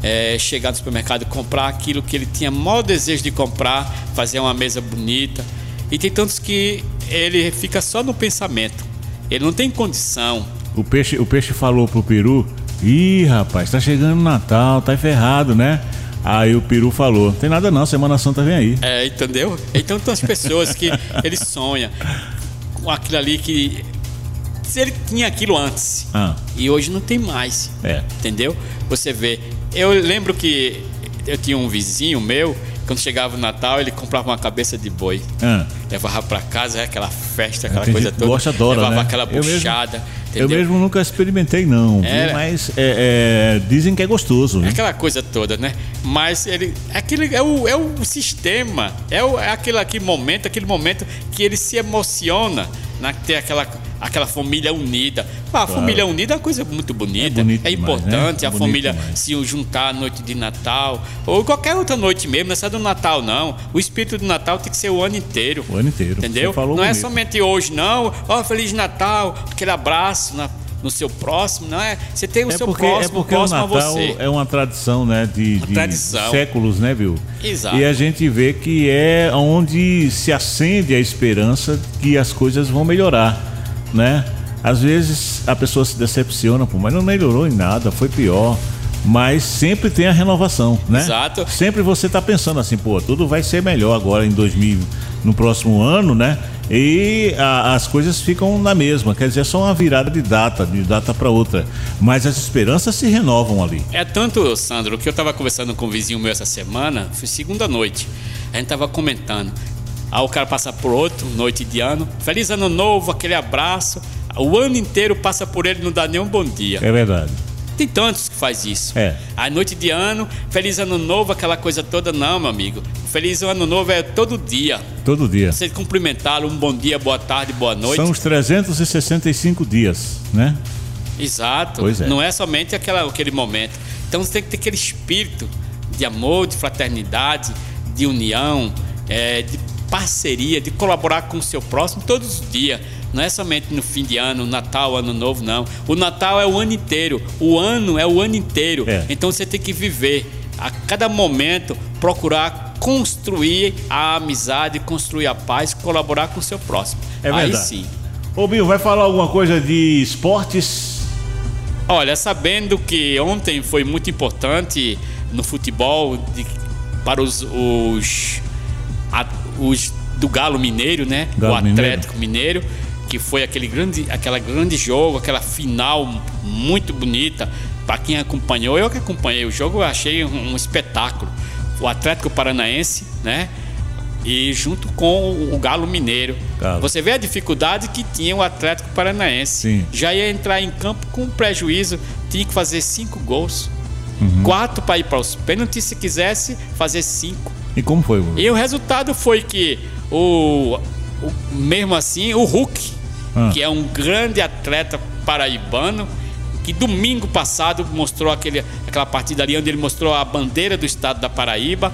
F: é, chegar no supermercado e comprar aquilo que ele tinha maior desejo de comprar, fazer uma mesa bonita. E tem tantos que ele fica só no pensamento. Ele não tem condição.
B: O peixe, o peixe falou pro peru: Ih, rapaz, tá chegando o Natal, tá ferrado, né? Aí o peru falou: Tem nada não, Semana Santa vem aí.
F: É, entendeu? Então tem as pessoas que [LAUGHS] ele sonha com aquilo ali que se ele tinha aquilo antes
B: Ah.
F: e hoje não tem mais.
B: É.
F: Entendeu? Você vê. Eu lembro que eu tinha um vizinho meu, quando chegava o Natal, ele comprava uma cabeça de boi.
B: Ah.
F: Levava pra casa, aquela festa, aquela
B: Tem
F: coisa toda.
B: gosta, adora,
F: levava
B: né?
F: aquela
B: Eu
F: buchada.
B: Eu
F: entendeu?
B: mesmo nunca experimentei, não, viu?
F: É.
B: mas é, é, dizem que é gostoso. Viu?
F: aquela coisa toda, né? Mas ele. Aquele é o, é o sistema, é, o, é aquele, aquele momento, aquele momento que ele se emociona na ter aquela, aquela família unida. Ah, a família unida é uma coisa muito bonita.
B: É
F: É,
B: demais,
F: importante
B: né?
F: a
B: Bonito
F: família
B: demais.
F: se juntar à noite de Natal. Ou qualquer outra noite mesmo, não é só do Natal, não. O espírito do Natal tem que ser o ano inteiro.
B: O ano inteiro.
F: Entendeu? Não é
B: bonito.
F: somente hoje, não. Ó, Feliz Natal, aquele abraço na- no seu próximo, não é? Você tem o
B: É
F: seu
B: porque, é
F: próximo,
B: porque o
F: próximo a
B: Natal é uma tradição, né? De, de
F: tradição.
B: séculos, né, viu?
F: Exato.
B: E a gente vê que é onde se acende a esperança que as coisas vão melhorar, né? Às vezes a pessoa se decepciona, pô, mas não melhorou em nada, foi pior. Mas sempre tem a renovação, né?
F: Exato.
B: Sempre você tá pensando assim, pô, tudo vai ser melhor agora em 2000, no próximo ano, né? E a- as coisas ficam na mesma, quer dizer, é só uma virada de data, de data para outra. Mas as esperanças se renovam ali.
F: É tanto, Sandro, que eu tava conversando com um vizinho meu essa semana, foi segunda noite. A gente tava comentando. Aí o cara passa por outro, noite de ano. Feliz ano novo, aquele abraço. O ano inteiro passa por ele, não dá nem um bom dia.
B: É verdade.
F: Tem tantos que faz isso.
B: É.
F: A noite de ano, feliz ano novo, aquela coisa toda, não, meu amigo. Feliz ano novo é todo dia.
B: Todo dia.
F: Você cumprimentá-lo, um bom dia, boa tarde, boa noite.
B: São os 365 dias, né?
F: Exato.
B: Pois é.
F: Não é somente aquela, aquele momento. Então você tem que ter aquele espírito de amor, de fraternidade, de união, é, de parceria, de colaborar com o seu próximo todos os dias. Não é somente no fim de ano, Natal, Ano Novo, não. O Natal é o ano inteiro. O ano é o ano inteiro.
B: É.
F: Então você tem que viver a cada momento, procurar construir a amizade, construir a paz, colaborar com o seu próximo.
B: É
F: Aí
B: verdade.
F: sim.
B: Ô Bill, vai falar alguma coisa de esportes?
F: Olha, sabendo que ontem foi muito importante no futebol de- para os, os, a- os do Galo Mineiro, né?
B: Galo
F: o Atlético Mineiro. Que foi aquele grande, aquela grande jogo, aquela final muito bonita. Para quem acompanhou, eu que acompanhei o jogo, eu achei um, um espetáculo. O Atlético Paranaense, né? E junto com o Galo Mineiro.
B: Galo.
F: Você vê a dificuldade que tinha o Atlético Paranaense.
B: Sim.
F: Já ia entrar em campo com prejuízo, tinha que fazer cinco gols.
B: Uhum.
F: Quatro para ir para os pênaltis, se quisesse fazer cinco.
B: E como foi?
F: E o resultado foi que o, o- mesmo assim o Hulk,
B: Ah.
F: que é um grande atleta paraibano, que domingo passado mostrou aquele, aquela partida ali onde ele mostrou a bandeira do estado da Paraíba.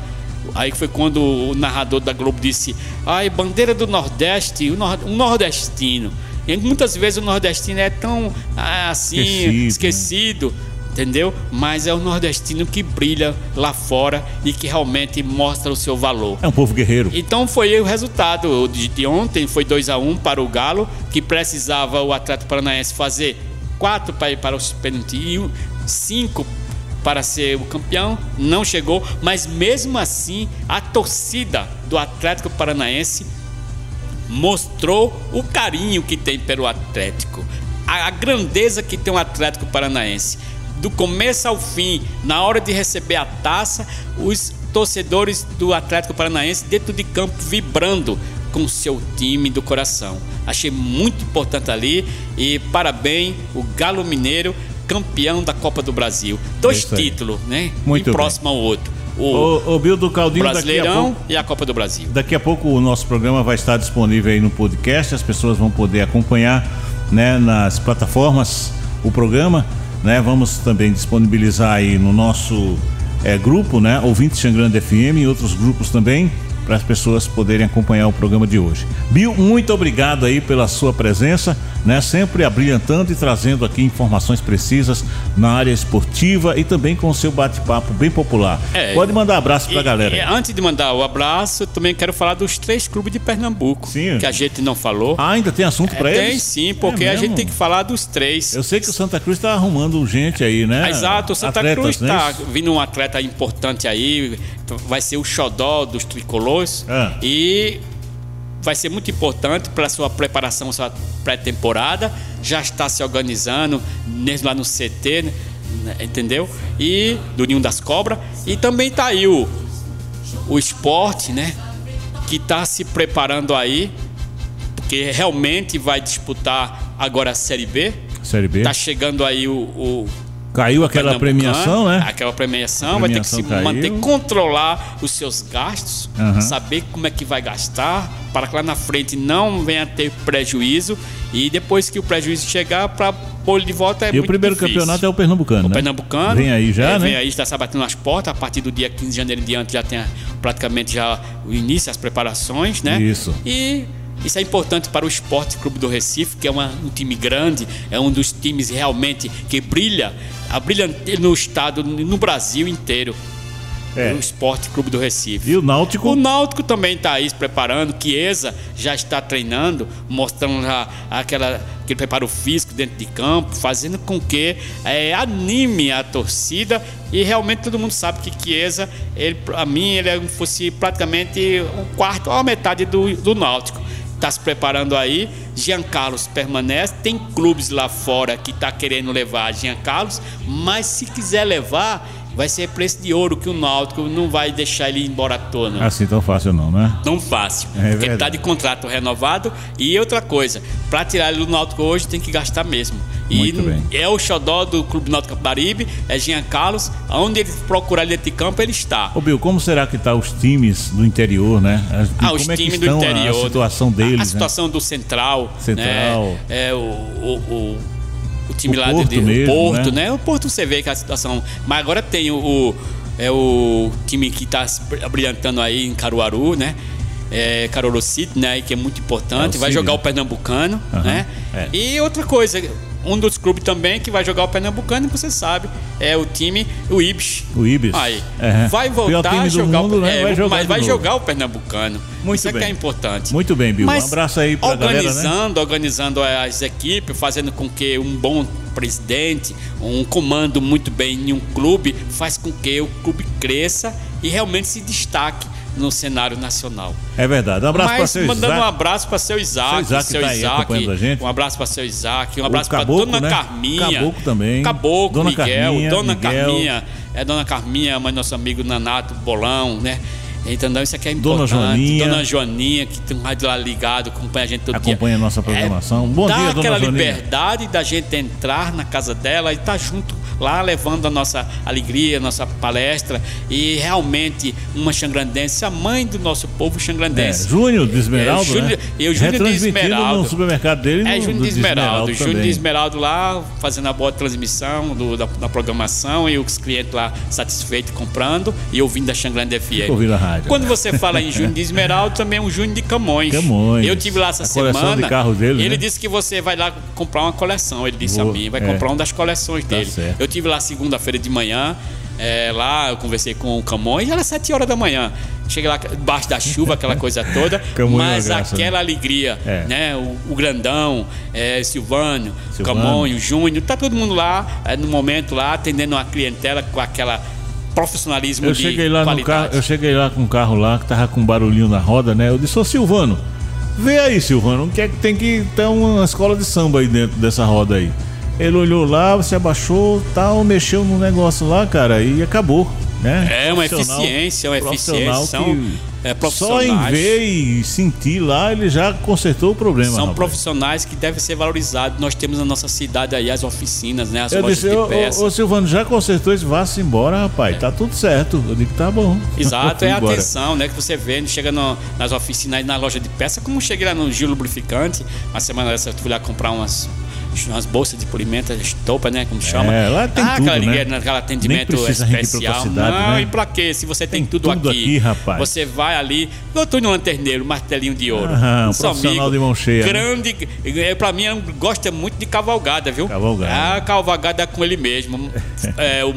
F: Aí foi quando o narrador da Globo disse: "Ai, bandeira do Nordeste, um nordestino". E muitas vezes o nordestino é tão ah, assim
B: Esquecido, né?
F: Entendeu? Mas é o nordestino que brilha lá fora e que realmente mostra o seu valor.
B: É um povo guerreiro.
F: Então foi o resultado de, de ontem, foi 2 a 1 para o Galo, que precisava o Atlético Paranaense fazer quatro para ir para os pênaltis um- cinco para ser o campeão, não chegou, mas mesmo assim a torcida do Atlético Paranaense mostrou o carinho que tem pelo Atlético, a grandeza que tem o Atlético Paranaense. Do começo ao fim, na hora de receber a taça, os torcedores do Atlético Paranaense dentro de campo vibrando com o seu time do coração. Achei muito importante ali e parabéns o Galo Mineiro, campeão da Copa do Brasil. Dois títulos, né?
B: Muito
F: e
B: bem.
F: próximo ao outro. o
B: Ô, ô Bill do Caldinho, daqui a
F: Brasileirão
B: pouco.
F: e a Copa do Brasil.
B: Daqui a pouco o nosso programa vai estar disponível aí no podcast, as pessoas vão poder acompanhar né, nas plataformas o programa. Né? Vamos também disponibilizar aí no nosso eh, grupo, né? Ouvintes Xangrande FM e outros grupos também, para as pessoas poderem acompanhar o programa de hoje. Bill, muito obrigado aí pela sua presença, né? Sempre abrilhantando e trazendo aqui informações precisas na área esportiva e também com o seu bate-papo bem popular.
F: É.
B: Pode mandar abraço pra
F: E-
B: galera.
F: e antes de mandar o abraço, também quero falar dos três clubes de Pernambuco.
B: Sim.
F: Que a gente não falou.
B: Ah, ainda tem assunto pra
F: É,
B: eles?
F: tem sim, porque
B: É
F: a gente tem que falar dos três.
B: Eu sei que o Santa Cruz tá arrumando gente aí, né?
F: Exato, o Santa
B: Atletas,
F: Cruz
B: não é
F: está
B: isso?
F: vindo um atleta importante aí, vai ser o xodó dos tricolores
B: Ah.
F: e vai ser muito importante para sua preparação, sua pré-temporada. Já está se organizando mesmo lá no CT, né, entendeu? E do Ninho das Cobras. E também tá aí o, o esporte, né? Que está se preparando aí, porque realmente vai disputar agora a Série B.
B: Série B.
F: Tá chegando aí o- o
B: Caiu aquela premiação, né?
F: Aquela premiação, vai ter que se
B: caiu.
F: manter, controlar os seus gastos,
B: Aham.
F: saber como é que vai gastar, para que lá na frente não venha ter prejuízo e depois que o prejuízo chegar, para pôr de volta é
B: E o primeiro
F: difícil.
B: campeonato é o Pernambucano,
F: O
B: né?
F: Pernambucano.
B: Vem aí já,
F: é,
B: né?
F: Vem aí, está se abatendo nas portas. A partir do dia 15 de janeiro em diante já tem praticamente já o início, as preparações, né?
B: Isso.
F: E isso é importante para o Esporte Clube do Recife, que é uma- um time grande, é um dos times realmente que brilha, a brilha no estado, no Brasil inteiro.
B: É.
F: O Esporte Clube do Recife.
B: E o Náutico?
F: O Náutico também está aí se preparando, Chiesa já está treinando, mostrando já aquela, aquele preparo físico dentro de campo, fazendo com que eh, anime a torcida e realmente todo mundo sabe que Chiesa, ele, para mim, ele é fosse praticamente um quarto ou a metade do, do Náutico. Está se preparando aí, Jean Carlos permanece, tem clubes lá fora que está querendo levar Jean Carlos, mas se quiser levar, vai ser preço de ouro que o Náutico não vai deixar ele ir embora à toa, não.
B: Assim tão fácil não, né?
F: Não fácil.
B: É
F: porque ele tá de contrato renovado. E outra coisa, para tirar ele do Náutico hoje tem que gastar mesmo. E
B: Muito bem.
F: é o xodó do Clube Náutico Capibaribe, é Jean Carlos. Onde ele procurar ele dentro de campo, ele está.
B: Ô Bill, como será que tá os times do interior, né? As-
F: Ah, os
B: é
F: times do interior.
B: a situação
F: né?
B: deles,
F: A situação do Central.
B: Central.
F: Né? É o. o, o o time
B: O
F: lá
B: Porto
F: de, de
B: mesmo,
F: Porto,
B: né?
F: né? O Porto você vê que a situação. Mas agora tem o. o- é o time que está brilhantando aí em Caruaru, né? É, Caruaru City, né? Que é muito importante.
B: É
F: vai jogar o Pernambucano,
B: Aham,
F: né?
B: é.
F: E outra coisa, um dos clubes também que vai jogar o Pernambucano, você sabe, é o time, o Ibis.
B: O Ibis.
F: Aí.
B: É.
F: Vai voltar a jogar
B: mundo,
F: o
B: né?
F: é,
B: Vai jogar
F: mas vai
B: novo.
F: jogar o Pernambucano.
B: Muito
F: Isso é que
B: bem.
F: é importante.
B: Muito bem, Bill.
F: Mas
B: um abraço aí pra galera, né?
F: organizando, organizando as equipes, fazendo com que um bom presidente, um comando muito bem em um clube, faz com que o clube cresça e realmente se destaque no cenário nacional.
B: É verdade. Um abraço pra
F: Mas
B: seu
F: mandando
B: Isaac.
F: um abraço para seu Isaac,
B: Seu Isaac tá acompanhando a gente.
F: um abraço para seu Isaac, um abraço para Dona
B: né?
F: Carminha,
B: Caboclo também.
F: Caboclo,
B: Dona
F: Miguel,
B: Carminha,
F: Dona
B: Miguel.
F: Carminha, é Dona Carminha, do nosso amigo Nanato Bolão, né? Entendeu? Isso aqui é
B: Dona
F: importante.
B: Joaninha.
F: Dona Joaninha, que tem um rádio lá ligado, acompanha a gente todo dia.
B: Acompanha a nossa programação. Bom
F: dá
B: dia, Dona
F: aquela
B: Joaninha.
F: liberdade da gente entrar na casa dela e estar tá junto lá, levando a nossa alegria, a nossa palestra. E realmente, uma xangrandense, a mãe do nosso povo
B: É,
F: xangrandense.
B: Júnior de Esmeraldo,
F: É, Júnior-
B: né?
F: e o Júnior de Esmeraldo.
B: no supermercado dele.
F: É Júnior de Esmeraldo. Júnior de
B: também.
F: Esmeraldo lá, fazendo a boa transmissão do- da, da programação e os clientes lá satisfeitos comprando e ouvindo a Xangrande FM.
B: ouvindo a rádio.
F: Quando você fala em Júnior de Esmeraldo, também é um Júnior de Camões.
B: Camões.
F: Eu tive lá essa
B: A
F: semana.
B: de carros dele,
F: Ele
B: né?
F: disse que você vai lá comprar uma coleção. Ele disse
B: Vou,
F: a mim, vai
B: é.
F: comprar uma das coleções
B: Tá
F: dele. Eu tive lá segunda-feira de manhã. É, lá eu conversei com o Camões, era sete horas da manhã. Cheguei lá debaixo da chuva, aquela coisa toda. [LAUGHS]
B: Camões é
F: mas
B: graça, né?
F: aquela alegria,
B: É.
F: né? O, o Grandão, é, Silvânio,
B: Silvano.
F: Camões, Júnior, tá todo mundo lá, é, no momento lá, atendendo uma clientela com aquela profissionalismo
B: Eu
F: de
B: cheguei lá no
F: qualidade.
B: carro, eu cheguei lá com um carro lá que tava com um barulhinho na roda, né? Eu disse, ô Silvano, vê aí, Silvano, o que é que tem que ter uma escola de samba aí dentro dessa roda aí? Ele olhou lá, se abaixou, tal, mexeu no negócio lá, cara, e acabou, né?
F: É uma eficiência, uma eficiência. São,
B: que
F: é,
B: Só
F: profissionais.
B: em ver e sentir lá, ele já consertou o problema.
F: São
B: rapaz.
F: profissionais que devem ser valorizados. Nós temos na nossa cidade aí as oficinas, né? As
B: Eu
F: lojas
B: disse,
F: de peças.
B: ô, ô, Silvano, já consertou isso? Vá-se embora, rapaz. Tá tudo certo. Eu digo, tá bom.
F: Exato, [LAUGHS] é a atenção, né? Que você vê, chega no- nas oficinas, na loja de peça, como cheguei lá no Gil Lubrificante, uma semana dessa eu fui lá comprar umas, umas bolsas de polimento, estopa, né? Como chama.
B: É, lá tem
F: ah,
B: tudo,
F: aquela,
B: né?
F: ligue- aquela atendimento especial.
B: cidade,
F: Não,
B: né?
F: e pra quê? Se você tem,
B: Tem
F: tudo,
B: tudo
F: aqui,
B: aqui, rapaz.
F: Você vai ali, eu tô no lanterneiro, martelinho de ouro.
B: Aham, um profissional de mão cheia, né?
F: Grande, é, pra mim, é gosta muito de cavalgada, viu?
B: Cavalgada.
F: Ah, cavalgada com ele mesmo. [LAUGHS] é, o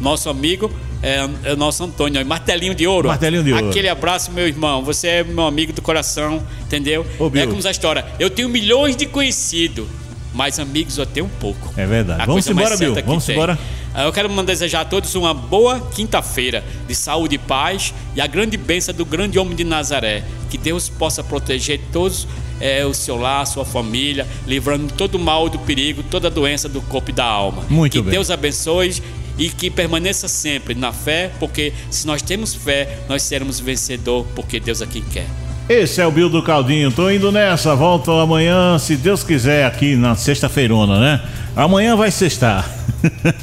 F: nosso amigo. É, é o nosso Antônio, martelinho de ouro.
B: Martelinho de ouro.
F: Aquele abraço, meu irmão. Você é meu amigo do coração, entendeu?
B: Ô,
F: é como essa história. Eu tenho milhões de conhecidos, mas amigos eu tenho pouco.
B: É verdade.
F: A
B: Vamos embora, Bill. Vamos
F: tem.
B: embora.
F: Ah, Eu quero desejar a todos uma boa quinta-feira de saúde e paz e a grande bênção do grande homem de Nazaré. Que Deus possa proteger todos eh, o seu lar, a sua família, livrando todo o mal, do perigo, toda doença do corpo e da alma.
B: Muito
F: que
B: bem.
F: Deus abençoe e que permaneça sempre na fé, porque se nós temos fé, nós seremos vencedor, porque Deus aqui quer.
B: Esse é o Bill do Caldinho. Tô indo nessa. Volto amanhã, se Deus quiser, aqui na sexta-feirona, né? Amanhã vai sextar.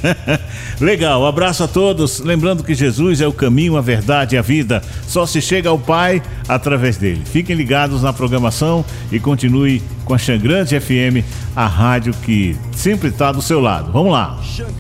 B: [LAUGHS] Legal, abraço a todos. Lembrando que Jesus é o caminho, a verdade e a vida. Só se chega ao Pai através dele. Fiquem ligados na programação e continue com a Xangrande FM, a rádio que sempre está do seu lado. Vamos lá.